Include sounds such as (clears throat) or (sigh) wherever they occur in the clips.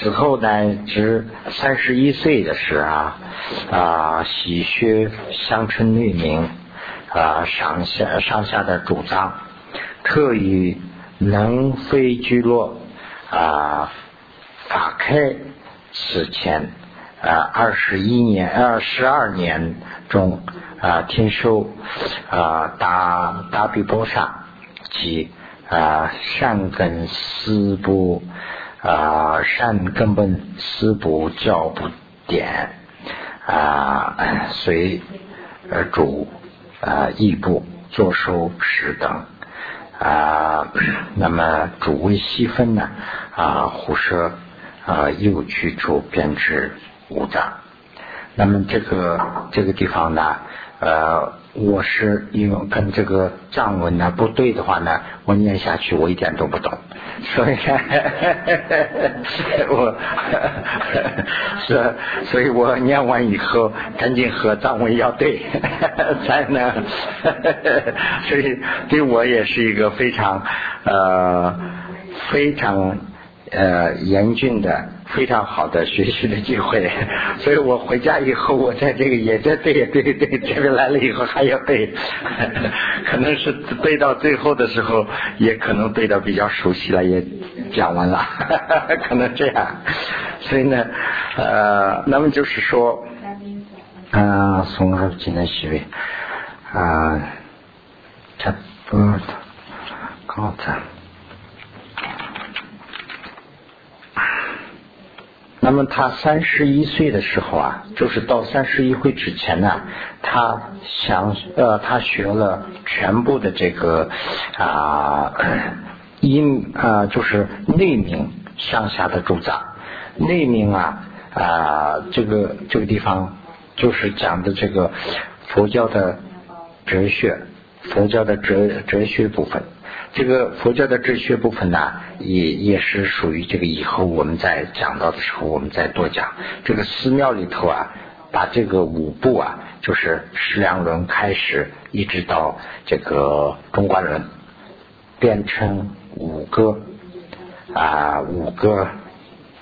此后呢，至三十一岁的时啊啊，喜学乡村律名啊，上下上下的主张，特于能非居落啊法开此前啊二十一年二十二年中啊听说啊达达比波萨及啊善根思部。啊，善根本思不教不点啊，随而主啊义部作收时等啊，那么主谓细分呢啊，胡舍啊右去处编织五脏，那么这个这个地方呢呃。我是因为跟这个藏文呢不对的话呢，我念下去我一点都不懂，所以 (laughs) 我 (laughs) 是，所以我念完以后赶紧和藏文要对，(laughs) 才能，所以对我也是一个非常呃非常呃严峻的。非常好的学习的机会，(laughs) 所以我回家以后，我在这个也在背对对，这边来了以后还要背，(laughs) 可能是背到最后的时候，也可能背到比较熟悉了，也讲完了，(laughs) 可能这样。所以呢，呃，那么就是说，啊，松二进来学位，啊，差不多，刚才。那么他三十一岁的时候啊，就是到三十一岁之前呢，他想呃，他学了全部的这个啊 (coughs) 音啊，就是内明上下的主张。内明啊啊，这个这个地方就是讲的这个佛教的哲学，佛教的哲哲学部分。这个佛教的哲学部分呢，也也是属于这个以后我们在讲到的时候，我们再多讲。这个寺庙里头啊，把这个五部啊，就是十两轮开始，一直到这个中观轮，变成五个啊，五个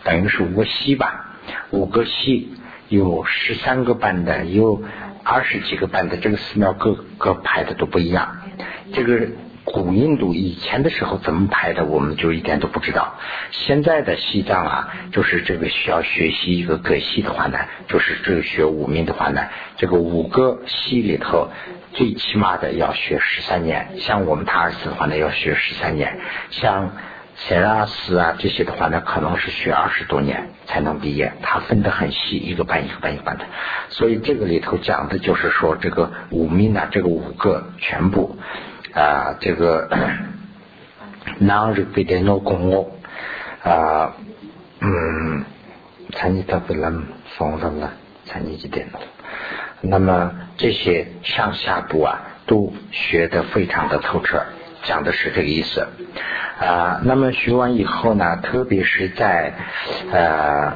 等于是五个系吧，五个系有十三个班的，有二十几个班的，这个寺庙各各排的都不一样，这个。古印度以前的时候怎么排的，我们就一点都不知道。现在的西藏啊，就是这个需要学习一个格系的话呢，就是这个学五命的话呢，这个五个系里头，最起码的要学十三年。像我们塔尔寺的话呢，要学十三年；像塞拉斯啊这些的话呢，可能是学二十多年才能毕业。它分得很细，一个班一个班一个班的。所以这个里头讲的就是说，这个五命呢，这个五个全部。啊，这个南日北的老公我啊，嗯，参与他不能放上了，参与几点了？那么这些上下部啊，都学的非常的透彻，讲的是这个意思啊。那么学完以后呢，特别是在呃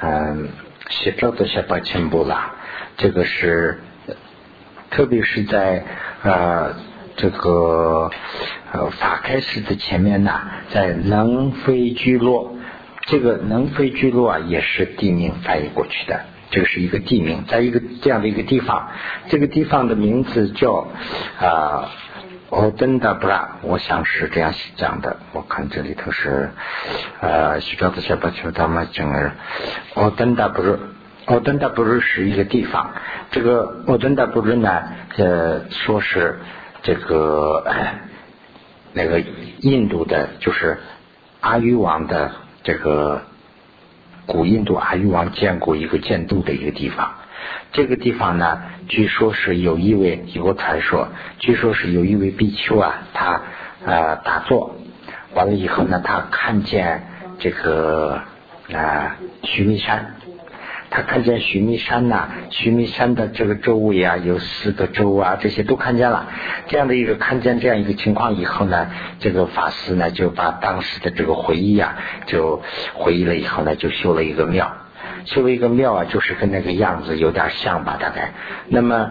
嗯，写照的下八千部了，这个是特别是在呃。这个呃法开始的前面呢，在能飞居落，这个能飞居落啊，也是地名翻译过去的，这个是一个地名，在一个这样的一个地方，这个地方的名字叫啊奥登达布拉，我想是这样讲的，我看这里头是呃西兆的小巴丘他们讲的奥登达布鲁，奥登达布鲁是一个地方，这个奥登达布鲁呢，呃说是。这个那个印度的，就是阿育王的这个古印度阿育王建过一个建都的一个地方。这个地方呢，据说是有一位有个传说，据说是有一位比丘啊，他呃打坐完了以后呢，他看见这个啊须弥山。他看见须弥山呐，须弥山的这个周围啊，有四个洲啊，这些都看见了。这样的一个看见这样一个情况以后呢，这个法师呢就把当时的这个回忆啊，就回忆了以后呢，就修了一个庙，修了一个庙啊，就是跟那个样子有点像吧，大概。那么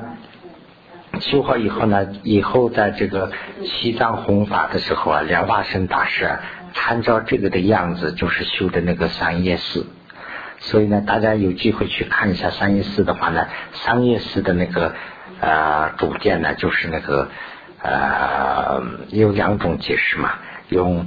修好以后呢，以后在这个西藏弘法的时候啊，莲花生大师啊参照这个的样子，就是修的那个三叶寺。所以呢，大家有机会去看一下三叶寺的话呢，三叶寺的那个呃主殿呢，就是那个呃有两种解释嘛，用。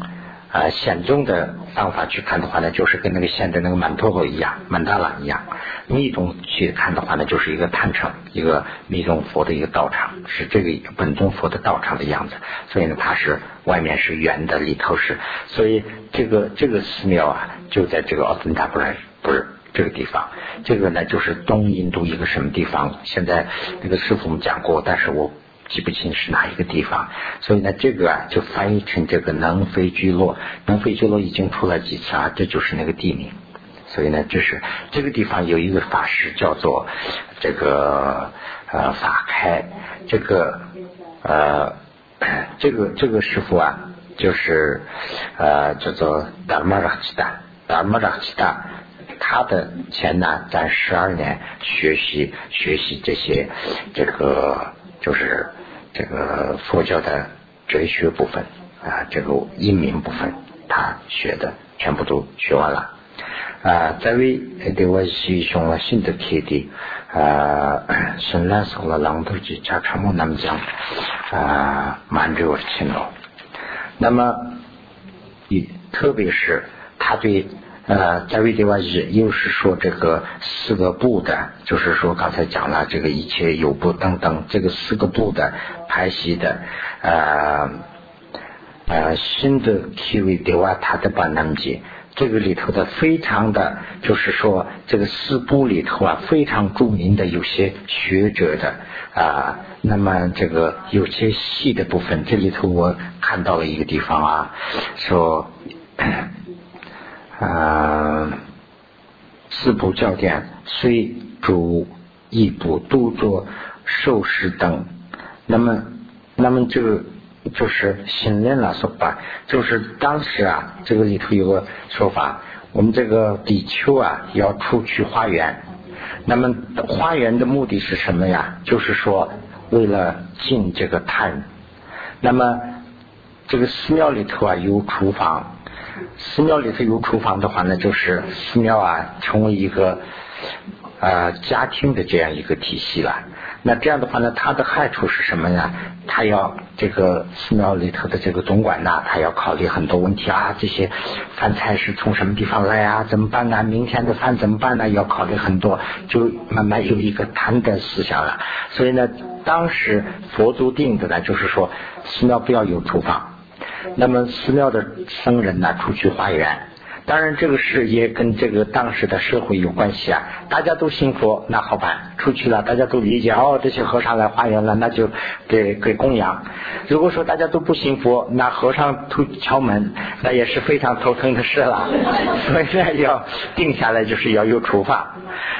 呃，显宗的方法去看的话呢，就是跟那个现的那个曼陀罗一样，曼达拉一样；密宗去看的话呢，就是一个坛城，一个密宗佛的一个道场，是这个本宗佛的道场的样子。所以呢，它是外面是圆的，里头是，所以这个这个寺庙啊，就在这个奥森塔布兰不是这个地方。这个呢，就是东印度一个什么地方？现在那个师傅我们讲过，但是我。记不清是哪一个地方，所以呢，这个啊就翻译成这个能飞居落。能飞居落已经出来几次啊，这就是那个地名。所以呢，这是这个地方有一个法师叫做这个呃法开，这个呃这个这个师傅啊，就是呃叫做达玛拉吉达，达玛拉吉达，他的前呢在十二年学习学习这些这个。就是这个佛教的哲学部分啊，这个音名部分，他学的全部都学完了啊。在为对我是用了新的课的啊，深蓝色了朗读机加长木那么讲啊，满足我的勤劳。那么，一特别是他对。呃，在为的话是又是说这个四个部的，就是说刚才讲了这个一切有部等等，这个四个部的排析的，呃呃新的体位的话，它的把那么解，这个里头的非常的，就是说这个四部里头啊，非常著名的有些学者的啊，那么这个有些细的部分，这里头我看到了一个地方啊，说。啊，四部教典虽主一部都作受持等，那么，那么这个就是新人了说吧，就是当时啊，这个里头有个说法，我们这个比丘啊要出去花园，那么花园的目的是什么呀？就是说为了进这个坛，那么这个寺庙里头啊有厨房。寺庙里头有厨房的话呢，就是寺庙啊成为一个呃家庭的这样一个体系了。那这样的话呢，它的害处是什么呀？他要这个寺庙里头的这个总管呐，他要考虑很多问题啊。这些饭菜是从什么地方来啊？怎么办呢？明天的饭怎么办呢？要考虑很多，就慢慢有一个贪的思想了。所以呢，当时佛祖定的呢，就是说寺庙不要有厨房。那么寺庙的僧人呢，出去化缘。当然，这个事也跟这个当时的社会有关系啊。大家都信佛，那好办，出去了，大家都理解哦，这些和尚来化缘了，那就给给供养。如果说大家都不信佛，那和尚突敲门，那也是非常头疼的事了。(laughs) 所以呢，要定下来，就是要有处罚。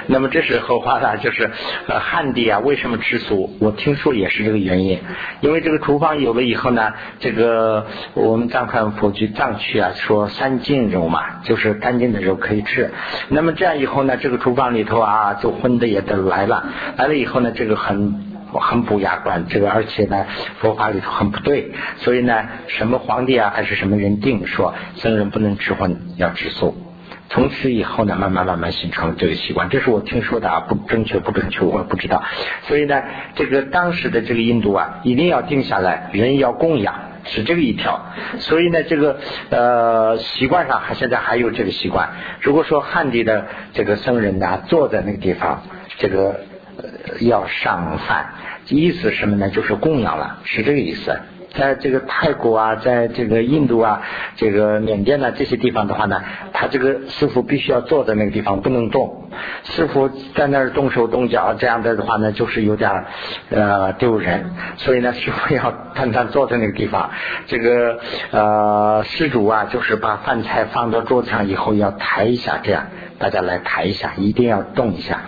那么这是后话了，就是呃汉地啊，为什么吃素？我听说也是这个原因，因为这个厨房有了以后呢，这个我们藏传佛去藏区啊，说三净肉嘛。就是干净的肉可以吃，那么这样以后呢，这个厨房里头啊，就荤的也都来了，来了以后呢，这个很很不雅观，这个而且呢，佛法里头很不对，所以呢，什么皇帝啊，还是什么人定说僧人不能吃荤，要吃素，从此以后呢，慢慢慢慢形成了这个习惯，这是我听说的啊，不正确不正确我也不知道，所以呢，这个当时的这个印度啊，一定要定下来，人要供养。是这个一条，所以呢，这个呃习惯上还现在还有这个习惯。如果说汉地的这个僧人呢，坐在那个地方，这个要上饭，意思什么呢？就是供养了，是这个意思。在这个泰国啊，在这个印度啊，这个缅甸呢这些地方的话呢，他这个师傅必须要坐在那个地方不能动，师傅在那儿动手动脚这样的话呢，就是有点呃丢人，所以呢师傅要单单坐在那个地方，这个呃施主啊，就是把饭菜放到桌子上以后要抬一下，这样大家来抬一下，一定要动一下，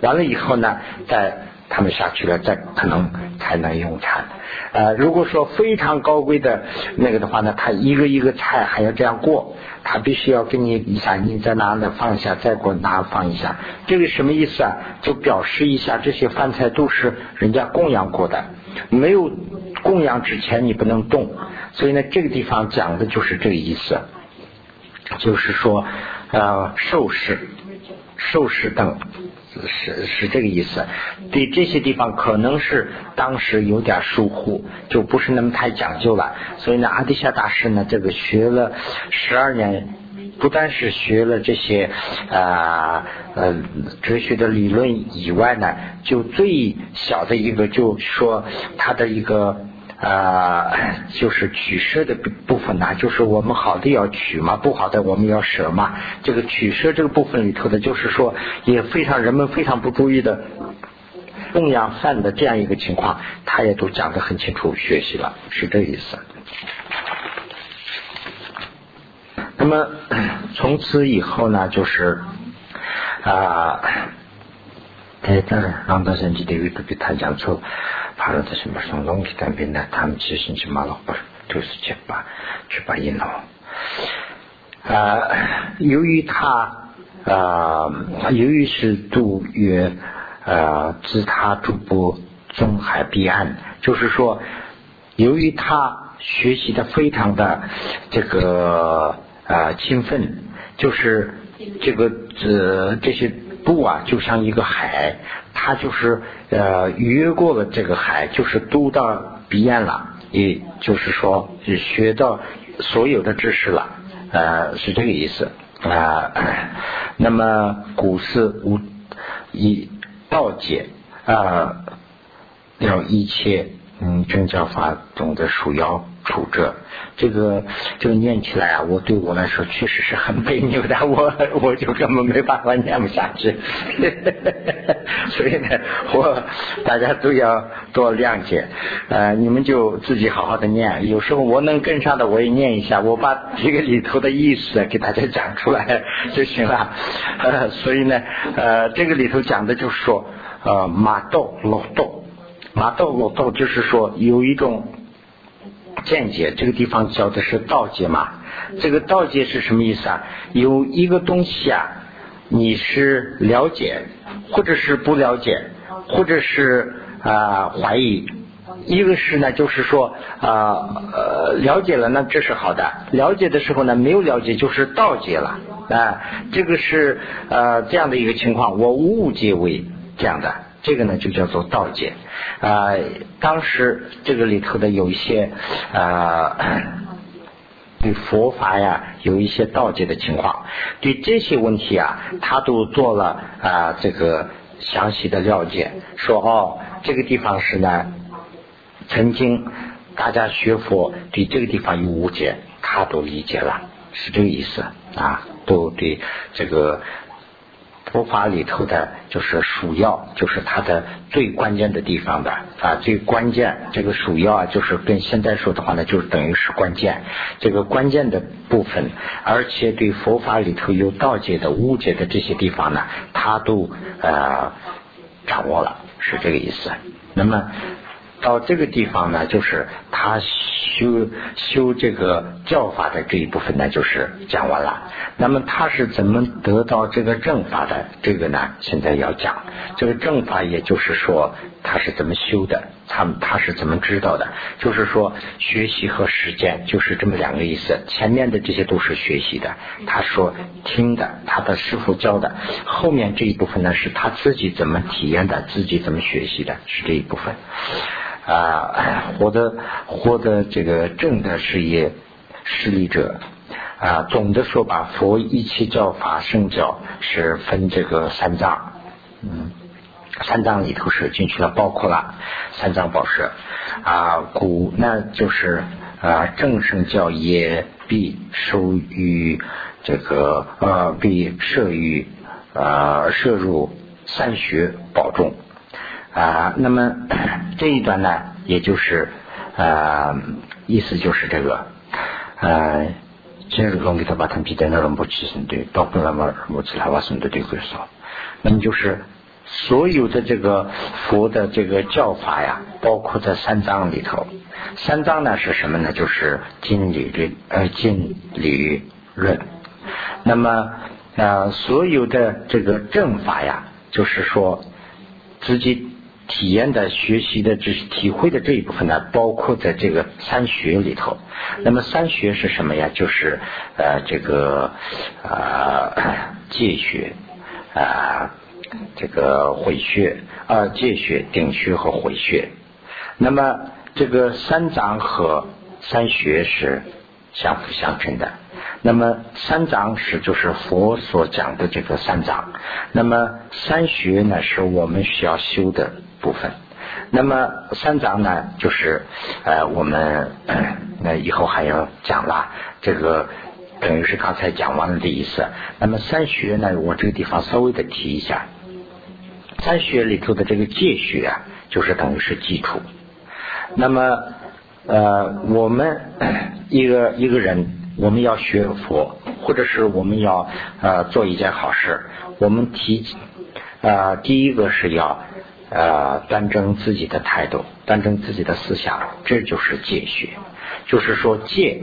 完了以后呢再。他们下去了，再可能才能用餐。呃，如果说非常高贵的那个的话呢，他一个一个菜还要这样过，他必须要给你一下，你在哪里放一下，再给我拿放一下。这个什么意思啊？就表示一下这些饭菜都是人家供养过的，没有供养之前你不能动。所以呢，这个地方讲的就是这个意思。就是说呃受事、受事等。是是这个意思，对这些地方可能是当时有点疏忽，就不是那么太讲究了。所以呢，阿底夏大师呢，这个学了十二年，不但是学了这些啊呃哲学的理论以外呢，就最小的一个，就说他的一个。啊，就是取舍的部分呢，就是我们好的要取嘛，不好的我们要舍嘛。这个取舍这个部分里头的，就是说也非常人们非常不注意的供养饭的这样一个情况，他也都讲得很清楚，学习了是这意思。那么从此以后呢，就是啊，在这儿让大神记得为特别他讲出。帕罗德什么松龙给单边的，他们其实去马老不是都是去把去把印了。啊，由于他啊，由于是渡越呃自他逐步中海彼岸，就是说，由于他学习的非常的这个啊勤奋，就是这个这这些步啊，就像一个海。他就是呃越过了这个海，就是渡到彼岸了，也就是说学到所有的知识了，呃是这个意思啊。那么古是无以道解啊，要一切嗯正教法中的属妖。处着，这个这个念起来啊，我对我来说确实是很别扭的，(laughs) 我我就根本没办法念不下去，(laughs) 所以呢，我大家都要多谅解，呃，你们就自己好好的念，有时候我能跟上的我也念一下，我把这个里头的意思给大家讲出来 (laughs) 就行了，呃，所以呢，呃，这个里头讲的就是说，呃，马豆老豆，马豆老豆就是说有一种。见解这个地方教的是道解嘛？这个道解是什么意思啊？有一个东西啊，你是了解，或者是不了解，或者是啊怀疑。一个是呢，就是说啊呃了解了，那这是好的；了解的时候呢，没有了解就是道解了啊。这个是呃这样的一个情况，我误解为这样的。这个呢就叫做道解啊，当时这个里头的有一些啊，对佛法呀有一些道解的情况，对这些问题啊，他都做了啊这个详细的了解，说哦这个地方是呢，曾经大家学佛对这个地方有误解，他都理解了，是这个意思。啊，都对这个。佛法里头的就是属要，就是它的最关键的地方的啊，最关键这个属要啊，就是跟现在说的话呢，就是等于是关键，这个关键的部分，而且对佛法里头有道解的、误解的这些地方呢，他都呃掌握了，是这个意思。那么。到这个地方呢，就是他修修这个教法的这一部分呢，就是讲完了。那么他是怎么得到这个正法的？这个呢，现在要讲这个正法，也就是说他是怎么修的，他他是怎么知道的？就是说学习和实践就是这么两个意思。前面的这些都是学习的，他说听的，他的师傅教的。后面这一部分呢，是他自己怎么体验的，自己怎么学习的，是这一部分。啊，获得获得这个正的事业势力者啊，总的说吧，佛一切教法圣教是分这个三藏，嗯，三藏里头是进去了，包括了三藏宝舍啊，古那就是啊正圣教也必收于这个呃必摄于啊摄入三学宝中。啊，那么 (clears throat) 这一段呢，也就是啊，意思就是这个，呃，这是龙给他把他比在那龙不起身对，到不那么我其他话什么的都会说，那么就是所有的这个佛的这个教法呀，包括在三藏里头，三藏呢是什么呢？就是经理论呃经理论，那么啊所有的这个正法呀，就是说自己。体验的、学习的、知识体会的这一部分呢，包括在这个三学里头。那么三学是什么呀？就是呃这个啊戒学啊这个回学啊戒学、顶学和回学。那么这个三藏和三学是相辅相成的。那么三藏是就是佛所讲的这个三藏，那么三学呢是我们需要修的部分。那么三藏呢就是呃我们那以后还要讲了，这个等于是刚才讲完了的意思。那么三学呢，我这个地方稍微的提一下，三学里头的这个戒学啊，就是等于是基础。那么呃我们一个一个人。我们要学佛，或者是我们要呃做一件好事，我们提啊第一个是要呃端正自己的态度，端正自己的思想，这就是戒学。就是说戒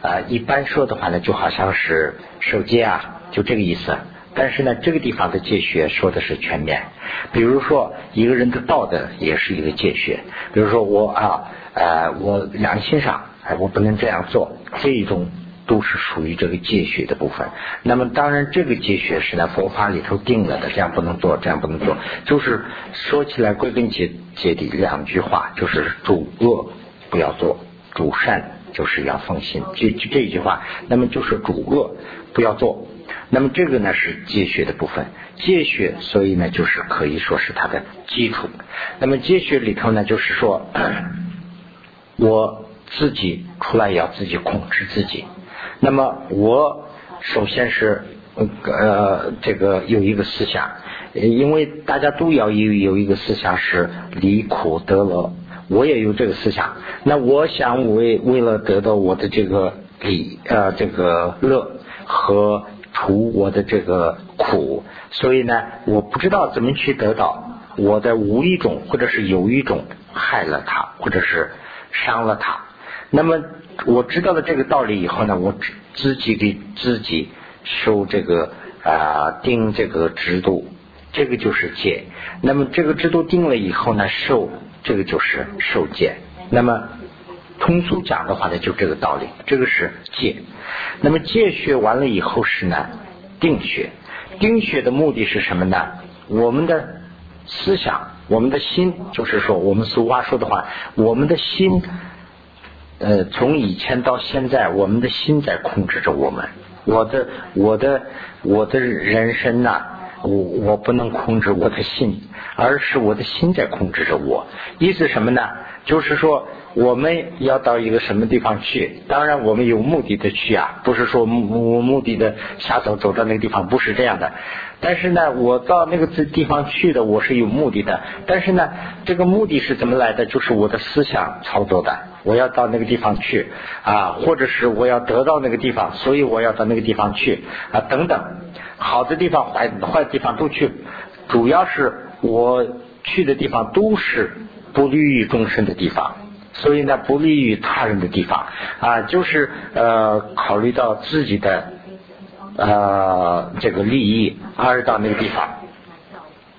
啊一般说的话呢，就好像是守戒啊，就这个意思。但是呢，这个地方的戒学说的是全面。比如说一个人的道德也是一个戒学。比如说我啊呃我良心上哎我不能这样做，这一种。都是属于这个戒学的部分。那么当然，这个戒学是在佛法里头定了的，这样不能做，这样不能做。就是说起来归根结结底两句话，就是主恶不要做，主善就是要奉行。这这一句话，那么就是主恶不要做。那么这个呢是戒学的部分，戒学所以呢就是可以说是它的基础。那么戒学里头呢，就是说 (coughs) 我自己出来要自己控制自己。那么我首先是呃这个有一个思想，因为大家都要有有一个思想是离苦得乐，我也有这个思想。那我想为为了得到我的这个理呃这个乐和除我的这个苦，所以呢我不知道怎么去得到，我在无意中或者是有一种害了他，或者是伤了他。那么我知道了这个道理以后呢，我自己给自己受这个啊定这个制度，这个就是戒。那么这个制度定了以后呢，受这个就是受戒。那么通俗讲的话呢，就这个道理，这个是戒。那么戒学完了以后是呢定学，定学的目的是什么呢？我们的思想，我们的心，就是说我们俗话说的话，我们的心。呃，从以前到现在，我们的心在控制着我们。我的，我的，我的人生呐，我我不能控制我的心，而是我的心在控制着我。意思什么呢？就是说，我们要到一个什么地方去？当然，我们有目的的去啊，不是说目目的的瞎走，走到那个地方，不是这样的。但是呢，我到那个地方去的，我是有目的的。但是呢，这个目的是怎么来的？就是我的思想操作的。我要到那个地方去啊，或者是我要得到那个地方，所以我要到那个地方去啊，等等。好的地方、坏坏的地方都去，主要是我去的地方都是不利于众生的地方，所以呢，不利于他人的地方啊，就是呃，考虑到自己的呃这个利益而到那个地方。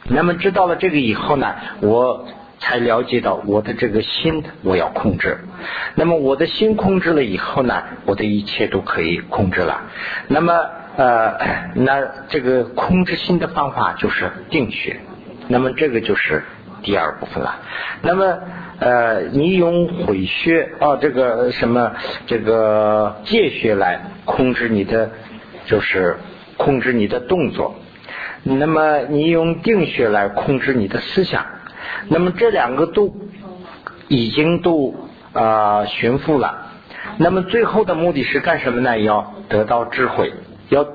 那么知道了这个以后呢，我。才了解到我的这个心我要控制，那么我的心控制了以后呢，我的一切都可以控制了。那么呃，那这个控制心的方法就是定学，那么这个就是第二部分了。那么呃，你用毁穴啊，这个什么这个戒穴来控制你的，就是控制你的动作。那么你用定穴来控制你的思想。那么这两个都已经都啊驯服了，那么最后的目的是干什么呢？要得到智慧，要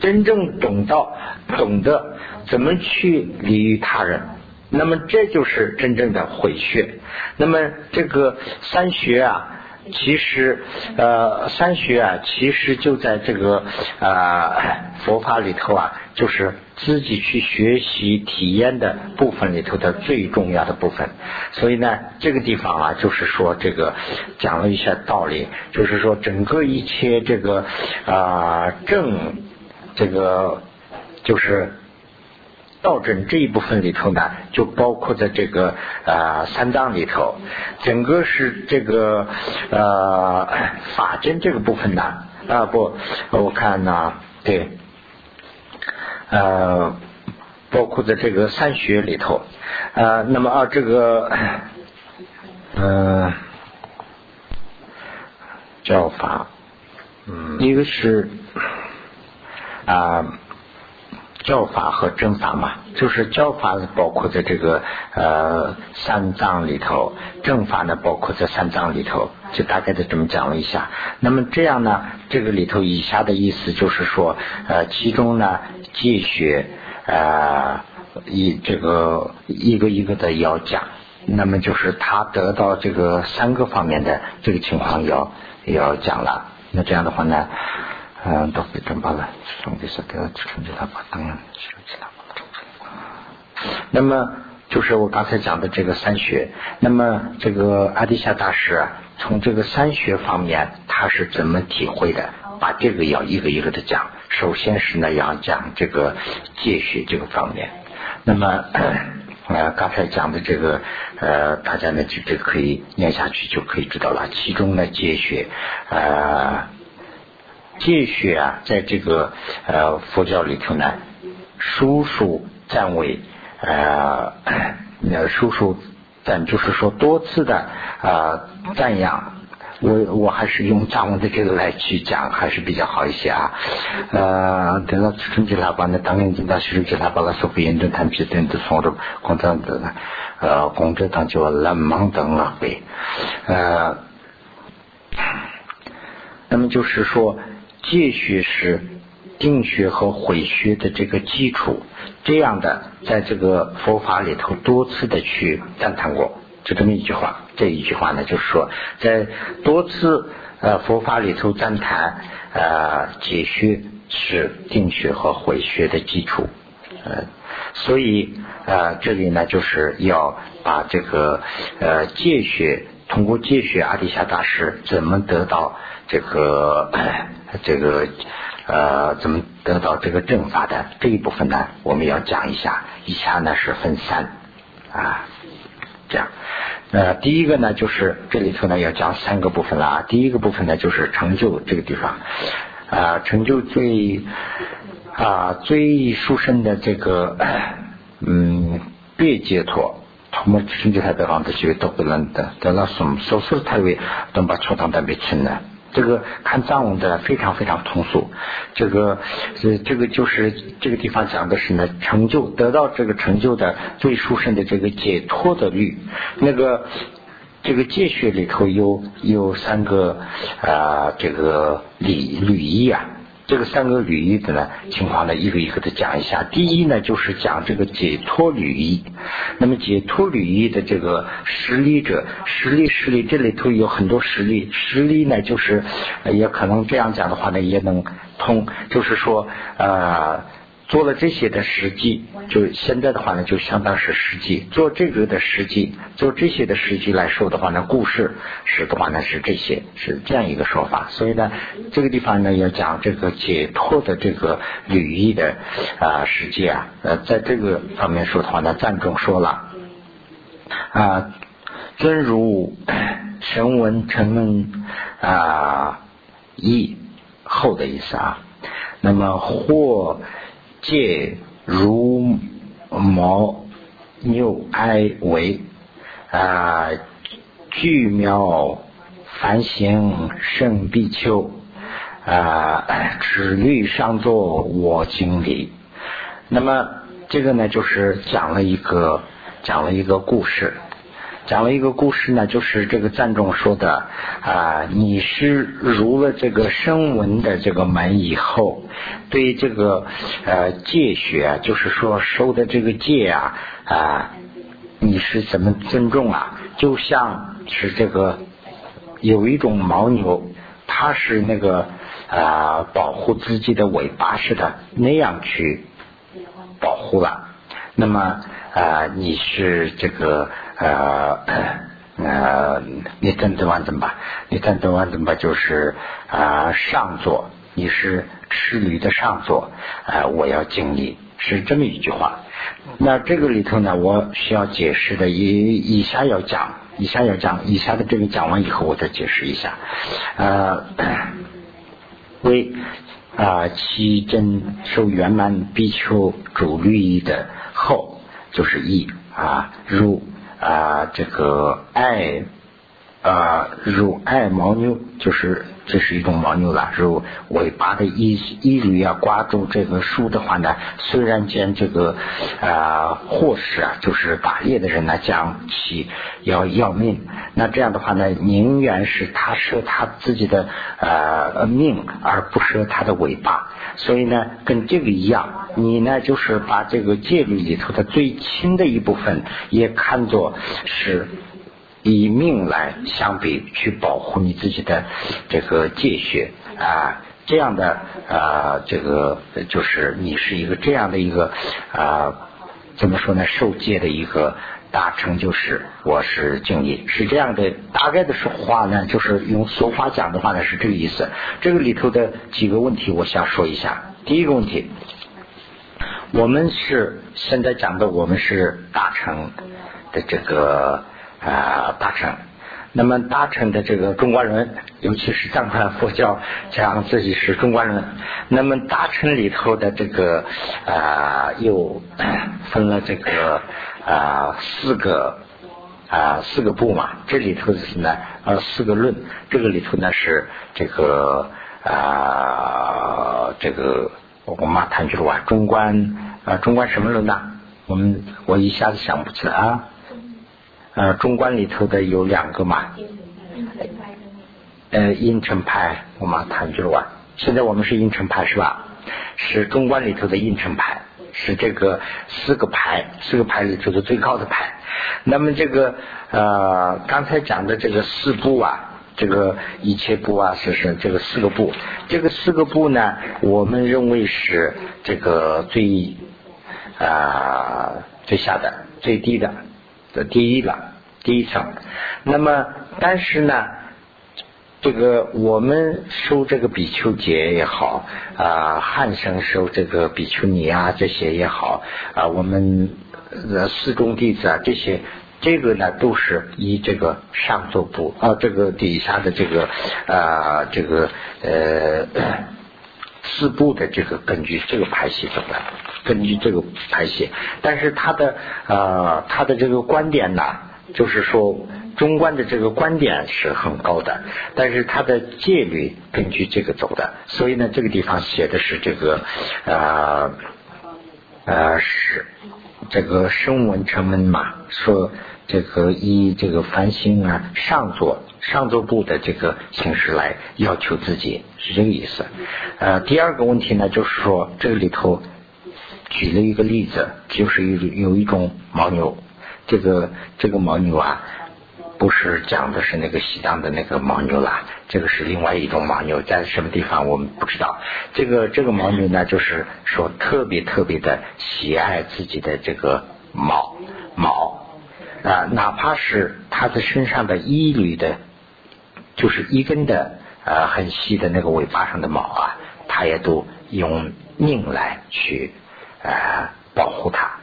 真正懂到懂得怎么去利于他人。那么这就是真正的慧学。那么这个三学啊。其实，呃，三学啊，其实就在这个啊佛法里头啊，就是自己去学习体验的部分里头的最重要的部分。所以呢，这个地方啊，就是说这个讲了一些道理，就是说整个一切这个啊正这个就是道真这一部分里头呢，就包括在这个呃三藏里头，整个是这个呃法真这个部分呢啊不，我看呢对，呃包括在这个三学里头，呃那么啊这个嗯教法，嗯一个是啊。教法和正法嘛，就是教法包括在这个呃三藏里头，正法呢包括在三藏里头，就大概的这么讲了一下。那么这样呢，这个里头以下的意思就是说，呃，其中呢继续呃一这个一个一个的要讲，那么就是他得到这个三个方面的这个情况要要讲了。那这样的话呢？嗯，都被整罢了。兄弟说：“给我成就他把当然学起来。”那么就是我刚才讲的这个三学。那么这个阿底夏大师啊，从这个三学方面，他是怎么体会的？把这个要一个一个的讲。首先是呢，要讲这个戒学这个方面。那么 (clears throat) 呃，刚才讲的这个呃，大家呢就这个可以念下去就可以知道了。其中呢，戒学呃。戒学啊，在这个呃佛教里头呢，叔叔赞为呃那，叔叔赞就是说多次的啊赞扬，我我还是用藏文的这个来去讲，还是比较好一些啊。呃，等到春节喇叭呢，当年进到西日喇叭了，说不严正谈皮等都从着工作的呃工作当就冷芒等了会呃，那么就是说。戒学是定学和毁学的这个基础，这样的在这个佛法里头多次的去赞叹过，就这么一句话。这一句话呢，就是说在多次呃佛法里头赞叹呃戒学是定学和毁学的基础，呃，所以呃这里呢就是要把这个呃戒学通过戒学阿底夏大师怎么得到这个。(clears throat) 这个呃，怎么得到这个正法的这一部分呢？我们要讲一下。以下呢是分三啊，这样。呃，第一个呢就是这里头呢要讲三个部分了。第一个部分呢就是成就这个地方啊，成就最啊最殊胜的这个 (clears throat) 嗯别解脱。他们成就他的方的学都不能的，得了什么？所以他为能把初堂的别称呢？这个看藏文的非常非常通俗，这个呃这个就是这个地方讲的是呢成就得到这个成就的最殊胜的这个解脱的律，那个这个戒学里头有有三个啊这个礼律仪啊。这个三个履仪的呢情况呢，一个一个的讲一下。第一呢，就是讲这个解脱履仪。那么解脱履仪的这个实力者，实力实力这里头有很多实力。实力呢，就是也可能这样讲的话呢，也能通，就是说呃。做了这些的实际，就现在的话呢，就相当是实际做这个的实际，做这些的实际来说的话呢，故事是的话呢是这些，是这样一个说法。所以呢，这个地方呢要讲这个解脱的这个履历的啊实际啊，呃，在这个方面说的话呢，赞中说了啊，尊如神闻成闻啊义后的意思啊，那么或。借如毛牛哀为啊，巨苗繁星胜比丘啊，指律上座我经理。那么这个呢，就是讲了一个讲了一个故事。讲了一个故事呢，就是这个赞众说的啊，你是入了这个声闻的这个门以后，对这个呃戒学，就是说收的这个戒啊啊，你是怎么尊重啊？就像是这个有一种牦牛，它是那个啊保护自己的尾巴似的那样去保护了。那么啊，你是这个。呃呃，你等等完怎么办？你等等完怎么办？就是啊，上座，你是吃驴的上座，啊，我要敬你，是这么一句话。那这个里头呢，我需要解释的，以以下要讲，以下要讲，以下的这个讲完以后，我再解释一下。呃，为啊，七真受圆满比丘主律意的后，就是义啊，如啊这个爱啊如爱牦牛，就是。这是一种牦牛了，如尾巴的一一缕啊，刮住这个树的话呢，虽然见这个啊祸事啊，就是打猎的人呢，将其要要命，那这样的话呢，宁愿是他舍他自己的呃命，而不舍他的尾巴。所以呢，跟这个一样，你呢就是把这个戒律里头的最轻的一部分，也看作是。以命来相比，去保护你自己的这个戒学啊，这样的啊，这个就是你是一个这样的一个啊，怎么说呢？受戒的一个大成就是，我是敬意，是这样的。大概的说话呢，就是用俗话讲的话呢，是这个意思。这个里头的几个问题，我想说一下。第一个问题，我们是现在讲的，我们是大成的这个。啊，大乘，那么大乘的这个中国人，尤其是藏传佛教讲自己是中国人，那么大乘里头的这个啊，又分了这个啊四个啊四个部嘛，这里头是呢呃四个论，这个里头呢是这个啊这个我妈谈去了哇，中观啊中观什么论呢？我们我一下子想不起来啊。呃，中观里头的有两个嘛，呃，阴沉派，我们谈就完。现在我们是阴沉派是吧？是中观里头的阴沉派，是这个四个牌，四个牌里头的最高的牌。那么这个呃，刚才讲的这个四部啊，这个一切部啊，是是这个四个部，这个四个部呢，我们认为是这个最啊最下的、最低的。的第一了，第一层。那么，但是呢，这个我们收这个比丘节也好啊，汉生收这个比丘尼啊，这些也好啊，我们四中弟子啊，这些这个呢，都是以这个上座部啊，这个底下的这个啊，这个呃四部的这个根据这个排序走的。根据这个排写，但是他的呃他的这个观点呢，就是说中观的这个观点是很高的，但是他的戒律根据这个走的，所以呢这个地方写的是这个呃呃是这个声闻成文嘛，说这个以这个繁星啊上座上座部的这个形式来要求自己是这个意思。呃第二个问题呢，就是说这里头。举了一个例子，就是有有一种牦牛，这个这个牦牛啊，不是讲的是那个西藏的那个牦牛啦，这个是另外一种牦牛，在什么地方我们不知道。这个这个牦牛呢，就是说特别特别的喜爱自己的这个毛毛啊，哪怕是它的身上的一缕的，就是一根的呃很细的那个尾巴上的毛啊，它也都用命来去。啊，保护它，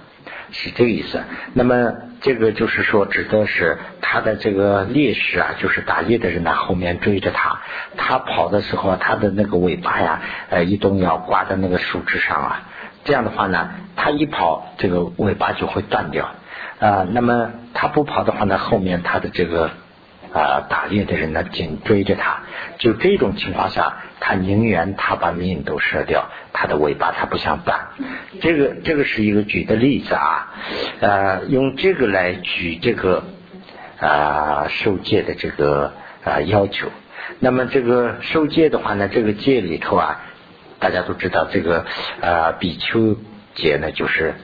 是这个意思。那么这个就是说，指的是他的这个猎食啊，就是打猎的人呢，后面追着他，他跑的时候，他的那个尾巴呀，呃，一动要挂在那个树枝上啊。这样的话呢，他一跑，这个尾巴就会断掉啊。那么他不跑的话呢，后面他的这个。啊，打猎的人呢紧追着他，就这种情况下，他宁愿他把命都舍掉，他的尾巴他不想断。这个这个是一个举的例子啊，呃，用这个来举这个啊受戒的这个啊要求。那么这个受戒的话呢，这个戒里头啊，大家都知道这个啊比丘戒呢就是。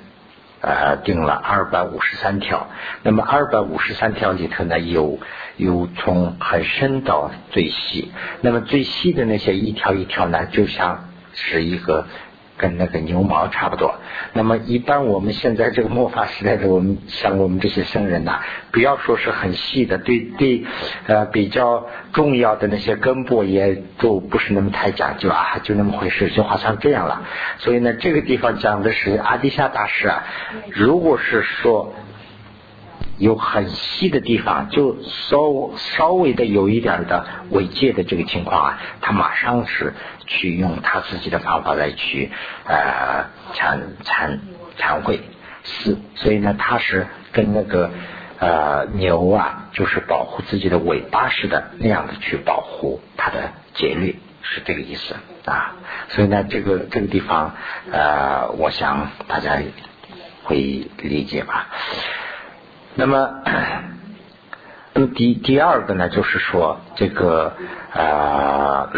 呃，定了二百五十三条。那么二百五十三条里头呢，有有从很深到最细。那么最细的那些一条一条呢，就像是一个跟那个牛毛差不多。那么一般我们现在这个末法时代的我们，像我们这些僧人呐，不要说是很细的，对对，呃，比较重要的那些根部也都不是那么太讲究啊，就那么回事，就好像这样了。所以呢，这个地方讲的是阿底夏大师啊，如果是说。有很细的地方，就稍稍微的有一点的违戒的这个情况啊，他马上是去用他自己的方法来去呃忏忏忏悔是，所以呢，他是跟那个呃牛啊，就是保护自己的尾巴似的那样的去保护它的节律，是这个意思啊。所以呢，这个这个地方呃，我想大家会理解吧。那么，那 (clears throat) 么第第二个呢，就是说这个啊，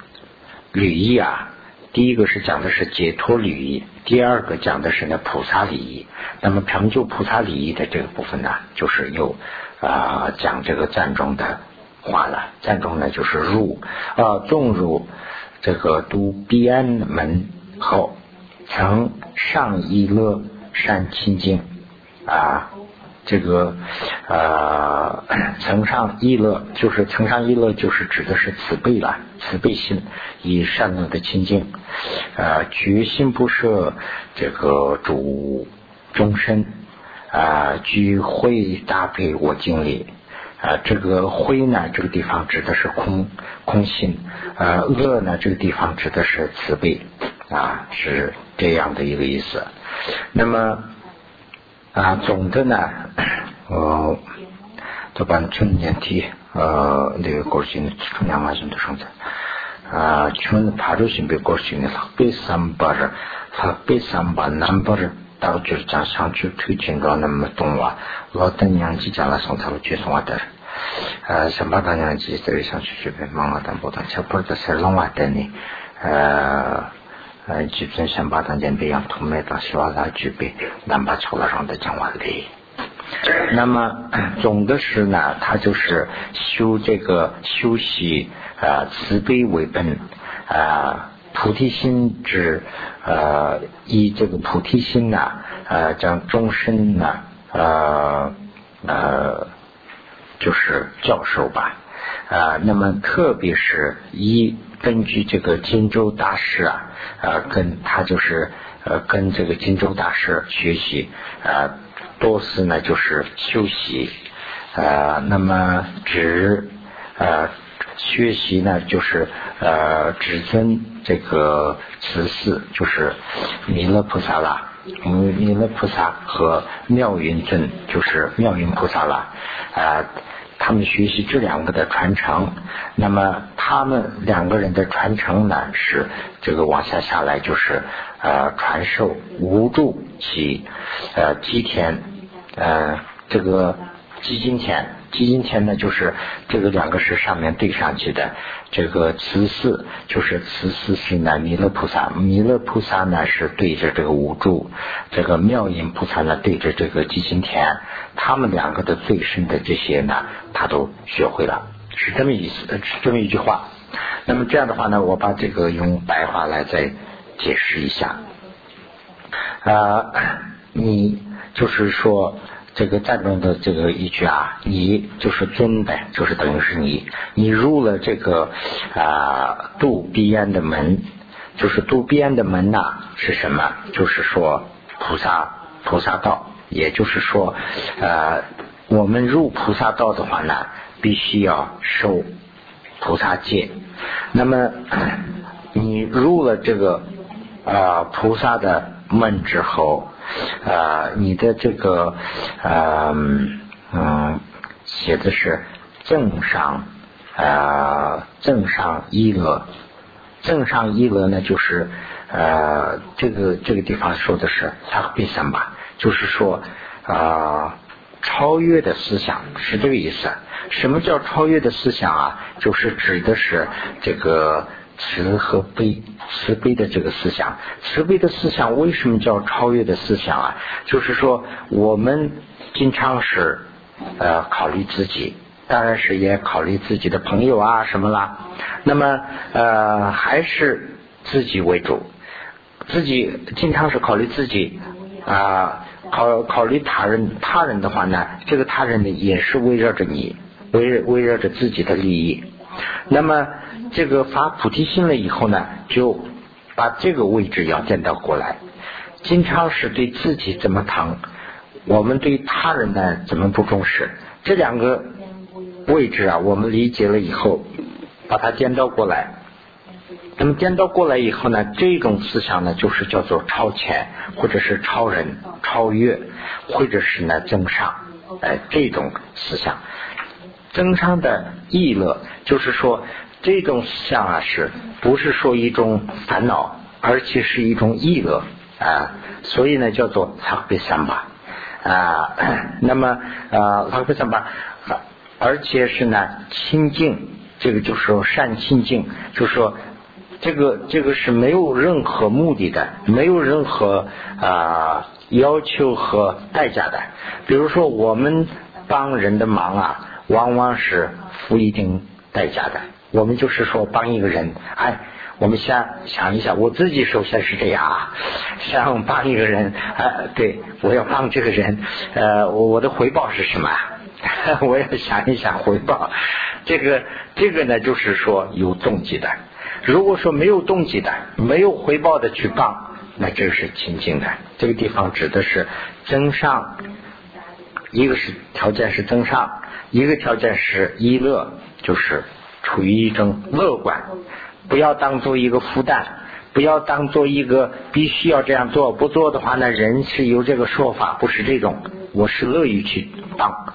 (clears throat) 履仪啊，第一个是讲的是解脱履仪，第二个讲的是呢菩萨礼仪。那么成就菩萨礼仪的这个部分呢，就是有啊讲这个赞中的话了。赞中呢就是入啊，纵入这个都彼岸门后，曾上一乐善清净啊。这个呃，(clears throat) 层上意乐，就是层上意乐，就是指的是慈悲了，慈悲心，以善恶的清净，呃，决心不设这个主终身，啊，居会搭配我经历，啊，这个灰呢，这个地方指的是空空心，呃，恶呢，这个地方指的是慈悲，啊，是这样的一个意思，那么。啊，总的呢，呃，这班春年体，呃，那个过去的春阳啊，什么的生产，啊，春爬出新北过去的，北三八日，北三八南八日，到就是讲上去推进到那么东啊，老等娘子讲了上头去送我的，呃，三八大娘子在上去这边忙啊，但不当，下坡的是龙华等呢，呃。 呃，基本先把当间培养土埋到希望他具备，南把抽了上的讲完了。那么总的是呢，他就是修这个修习啊，慈悲为本啊，菩提心之呃，以这个菩提心呢，呃，将终身呢，呃呃，就是教授吧啊，那么特别是一。根据这个荆州大师啊，呃，跟他就是呃，跟这个荆州大师学习啊，多次呢就是修习啊，那么只呃学习呢就是呃只尊这个慈寺，就是弥勒菩萨啦，弥勒菩萨和妙云尊，就是妙云菩萨啦啊。他们学习这两个的传承，那么他们两个人的传承呢，是这个往下下来就是呃传授无助及呃吉田呃这个基金田。基金田呢，就是这个两个是上面对上去的。这个慈寺就是慈寺是呢弥勒菩萨，弥勒菩萨呢是对着这个五柱，这个妙音菩萨呢对着这个基金田，他们两个的最深的这些呢，他都学会了，是这么意思，是这么一句话。那么这样的话呢，我把这个用白话来再解释一下。啊，你就是说。这个赞中的这个一句啊，你就是尊的，就是等于是你，你入了这个啊渡彼岸的门，就是渡彼岸的门呐，是什么？就是说菩萨菩萨道，也就是说，呃，我们入菩萨道的话呢，必须要受菩萨戒。那么你入了这个啊菩萨的门之后。啊，你的这个，嗯嗯，写的是正上，啊正上一额，正上一额呢，就是呃，这个这个地方说的是他比三吧，就是说啊，超越的思想是这个意思。什么叫超越的思想啊？就是指的是这个。慈和悲，慈悲的这个思想，慈悲的思想为什么叫超越的思想啊？就是说，我们经常是呃考虑自己，当然是也考虑自己的朋友啊什么啦。那么呃还是自己为主，自己经常是考虑自己啊，考考虑他人，他人的话呢，这个他人呢也是围绕着你，围围绕着自己的利益。那么这个发菩提心了以后呢，就把这个位置要颠倒过来，经常是对自己怎么疼，我们对他人呢怎么不重视，这两个位置啊，我们理解了以后，把它颠倒过来。那么颠倒过来以后呢，这种思想呢，就是叫做超前，或者是超人、超越，或者是呢增上，哎，这种思想，增上的意乐，就是说这种相啊，是不是说一种烦恼，而且是一种意乐啊？所以呢，叫做萨贝三巴啊。(clears throat) 那么啊，萨贝三巴，而且是呢清净，这个就是说善清净，就是说。这个这个是没有任何目的的，没有任何啊要求和代价的。比如说，我们帮人的忙啊，往往是付一定代价的。我们就是说帮一个人，哎，我们先想一下，我自己首先是这样啊，(laughs) 想帮一个人，哎，对我要帮这个人，呃，我我的回报是什么？(laughs) 我要想一想回报。这个这个呢，就是说有动机的。如果说没有动机的、没有回报的去帮，那这是清净的。这个地方指的是增上，一个是条件是增上，一个条件是一乐，就是处于一种乐观，不要当做一个负担，不要当做一个必须要这样做，不做的话呢，人是有这个说法，不是这种，我是乐于去当，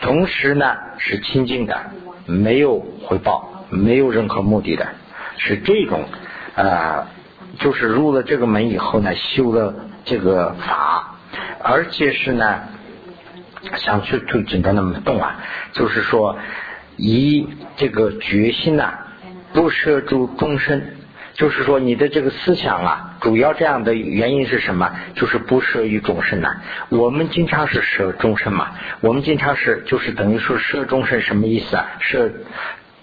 同时呢是清净的，没有回报，没有任何目的的。是这种，呃，就是入了这个门以后呢，修了这个法，而且是呢，想去推进的那么动啊，就是说以这个决心呐，不涉诸众生，就是说你的这个思想啊，主要这样的原因是什么？就是不涉于众生呐。我们经常是舍众生嘛，我们经常是就是等于说舍众生什么意思啊？舍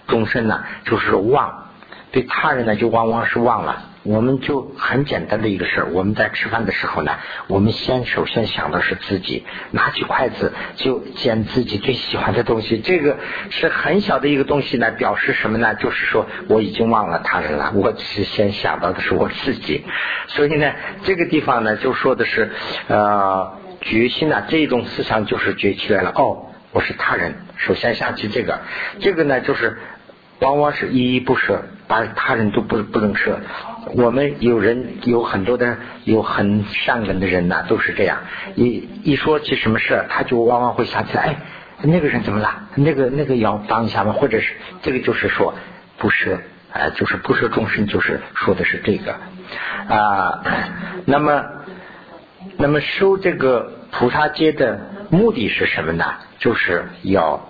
众生呢，就是忘。对他人呢，就往往是忘了。我们就很简单的一个事儿，我们在吃饭的时候呢，我们先首先想的是自己，拿起筷子就捡自己最喜欢的东西。这个是很小的一个东西呢，表示什么呢？就是说我已经忘了他人了，我只先想到的是我自己。所以呢，这个地方呢，就说的是呃决心呢，这种思想就是崛起来了。哦，我是他人，首先想起这个，这个呢就是。往往是依依不舍，把他人都不不能舍。我们有人有很多的有很善根的人呐，都是这样。一一说起什么事，他就往往会想起来，哎，那个人怎么了？那个那个要帮一下吗？或者是这个就是说不舍，哎，就是不舍众生，就是说的是这个啊。那么，那么收这个菩萨戒的目的是什么呢？就是要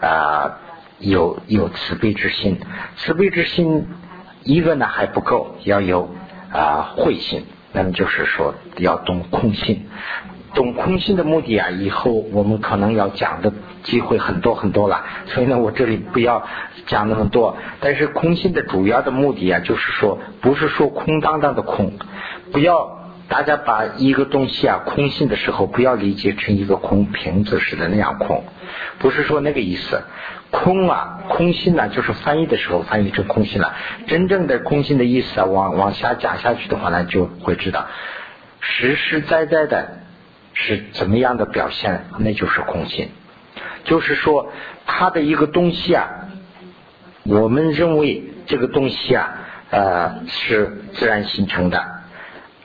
啊。有有慈悲之心，慈悲之心一个呢还不够，要有啊慧心，那么就是说要懂空性，懂空性的目的啊，以后我们可能要讲的机会很多很多了，所以呢，我这里不要讲那么多。但是空性的主要的目的啊，就是说不是说空荡荡的空，不要大家把一个东西啊空性的时候，不要理解成一个空瓶子似的那样空，不是说那个意思。空啊，空心呢，就是翻译的时候翻译成空心了。真正的空心的意思啊，往往下讲下去的话呢，就会知道实实在在的是怎么样的表现，那就是空心。就是说，它的一个东西啊，我们认为这个东西啊，呃，是自然形成的，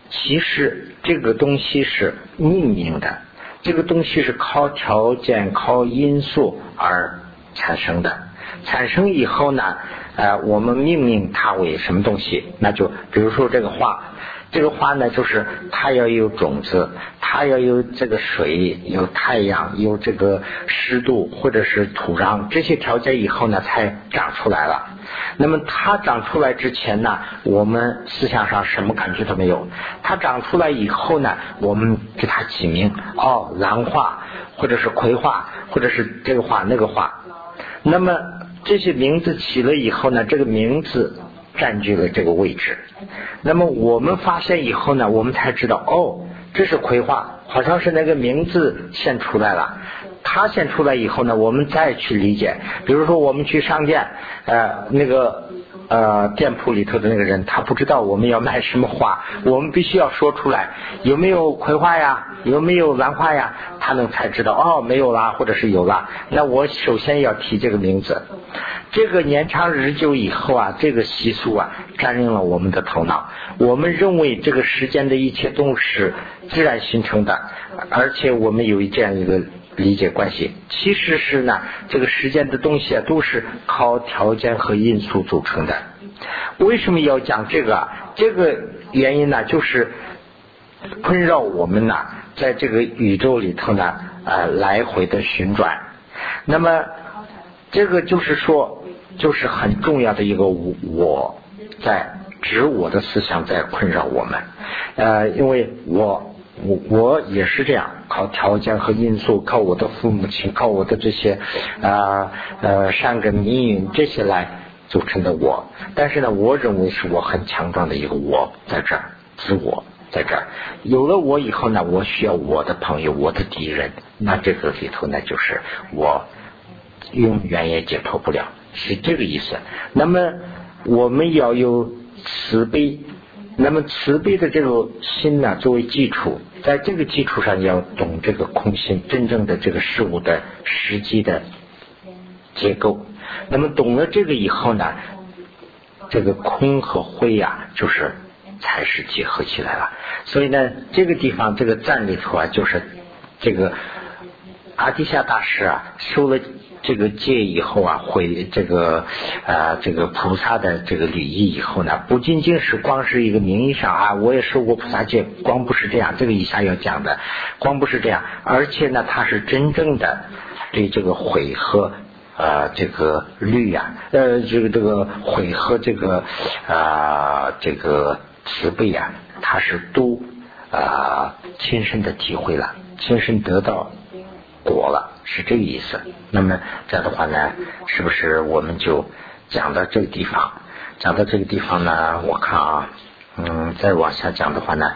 其实这个东西是命名的，这个东西是靠条件、靠因素而。产生的，产生以后呢，呃，我们命名它为什么东西？那就比如说这个花，这个花呢，就是它要有种子，它要有这个水，有太阳，有这个湿度或者是土壤这些条件以后呢，才长出来了。那么它长出来之前呢，我们思想上什么感觉都没有。它长出来以后呢，我们给它起名，哦，兰花，或者是葵花，或者是这个花那个花。那么这些名字起了以后呢，这个名字占据了这个位置。那么我们发现以后呢，我们才知道哦，这是葵花，好像是那个名字先出来了。它先出来以后呢，我们再去理解。比如说，我们去商店，呃，那个呃店铺里头的那个人，他不知道我们要卖什么花，我们必须要说出来，有没有葵花呀？有没有兰花呀？他能才知道哦，没有啦，或者是有啦。那我首先要提这个名字。这个年长日久以后啊，这个习俗啊，占领了我们的头脑。我们认为这个世间的一切都是自然形成的，而且我们有这样一个。理解关系，其实是呢，这个时间的东西啊，都是靠条件和因素组成的。为什么要讲这个？这个原因呢，就是困扰我们呢，在这个宇宙里头呢，呃，来回的旋转。那么，这个就是说，就是很重要的一个我在指我的思想在困扰我们。呃，因为我。我我也是这样，靠条件和因素，靠我的父母亲，靠我的这些啊呃善根命运这些来组成的我。但是呢，我认为是我很强壮的一个我在这儿，自我在这儿。有了我以后呢，我需要我的朋友，我的敌人。那这个里头呢，就是我永远也解脱不了，是这个意思。那么我们要有慈悲。那么慈悲的这个心呢，作为基础，在这个基础上要懂这个空心，真正的这个事物的实际的结构。那么懂了这个以后呢，这个空和灰呀，就是才是结合起来了。所以呢，这个地方这个赞里头啊，就是这个阿底夏大师啊，收了。这个戒以后啊，毁这个啊，这个菩萨的这个礼仪以后呢，不仅仅是光是一个名义上啊，我也受过菩萨戒，光不是这样，这个以下要讲的，光不是这样，而且呢，他是真正的对这个悔和啊这个律呀，呃，这个这个悔和这个啊这个慈悲呀，他是都啊亲身的体会了，亲身得到。果了，是这个意思。那么这样的话呢，是不是我们就讲到这个地方？讲到这个地方呢，我看啊，嗯，再往下讲的话呢，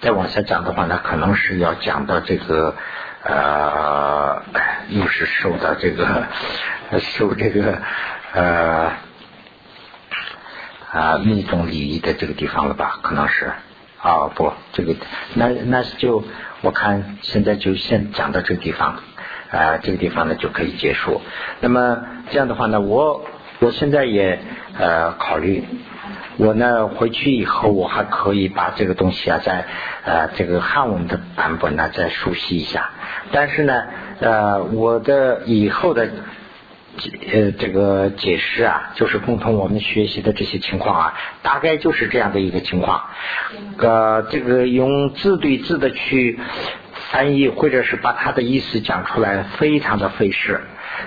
再往下讲的话呢，可能是要讲到这个呃，又是受到这个 (laughs) 受这个呃啊密宗礼仪的这个地方了吧？可能是啊，不，这个那那就。我看现在就先讲到这个地方，啊，这个地方呢就可以结束。那么这样的话呢，我我现在也呃考虑，我呢回去以后我还可以把这个东西啊，在呃这个汉文的版本呢再熟悉一下。但是呢，呃，我的以后的。呃，这个解释啊，就是共同我们学习的这些情况啊，大概就是这样的一个情况。呃，这个用字对字的去翻译，或者是把它的意思讲出来，非常的费事。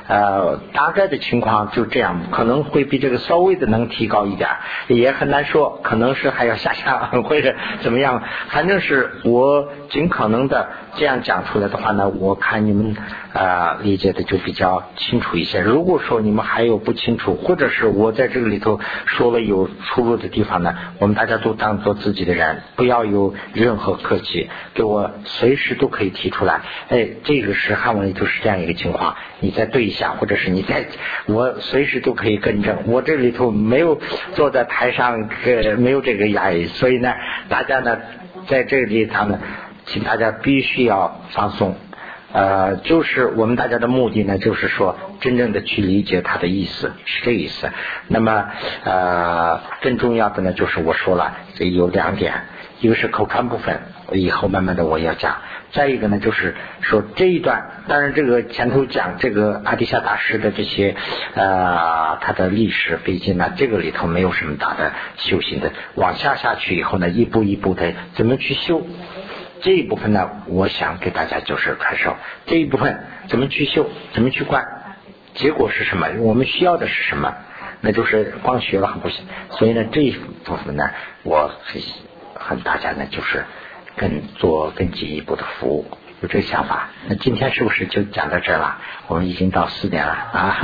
呃，大概的情况就这样，可能会比这个稍微的能提高一点，也很难说，可能是还要下降 (laughs) 或者怎么样。反正是我尽可能的这样讲出来的话呢，我看你们啊理解的就比较清楚一些。如果说你们还有不清楚，或者是我在这个里头说了有出入的地方呢，我们大家都当做自己的人，不要有任何客气，给我随时都可以提出来。哎，这个是汉文里就是这样一个情况。你在对对一下，或者是你再，我随时都可以更正。我这里头没有坐在台上，呃，没有这个压力，所以呢，大家呢在这里他们，请大家必须要放松。呃，就是我们大家的目的呢，就是说真正的去理解他的意思，是这意思。那么呃，更重要的呢，就是我说了，有两点，一个是口传部分，以后慢慢的我要讲。再一个呢，就是说这一段，当然这个前头讲这个阿底夏大师的这些呃他的历史背景呢，这个里头没有什么大的修行的，往下下去以后呢，一步一步的怎么去修这一部分呢？我想给大家就是传授这一部分怎么去修，怎么去观，结果是什么？我们需要的是什么？那就是光学了还不行，所以呢这一部分呢，我很和大家呢就是。更做更进一步的服务，有这个想法。那今天是不是就讲到这儿了？我们已经到四点了啊。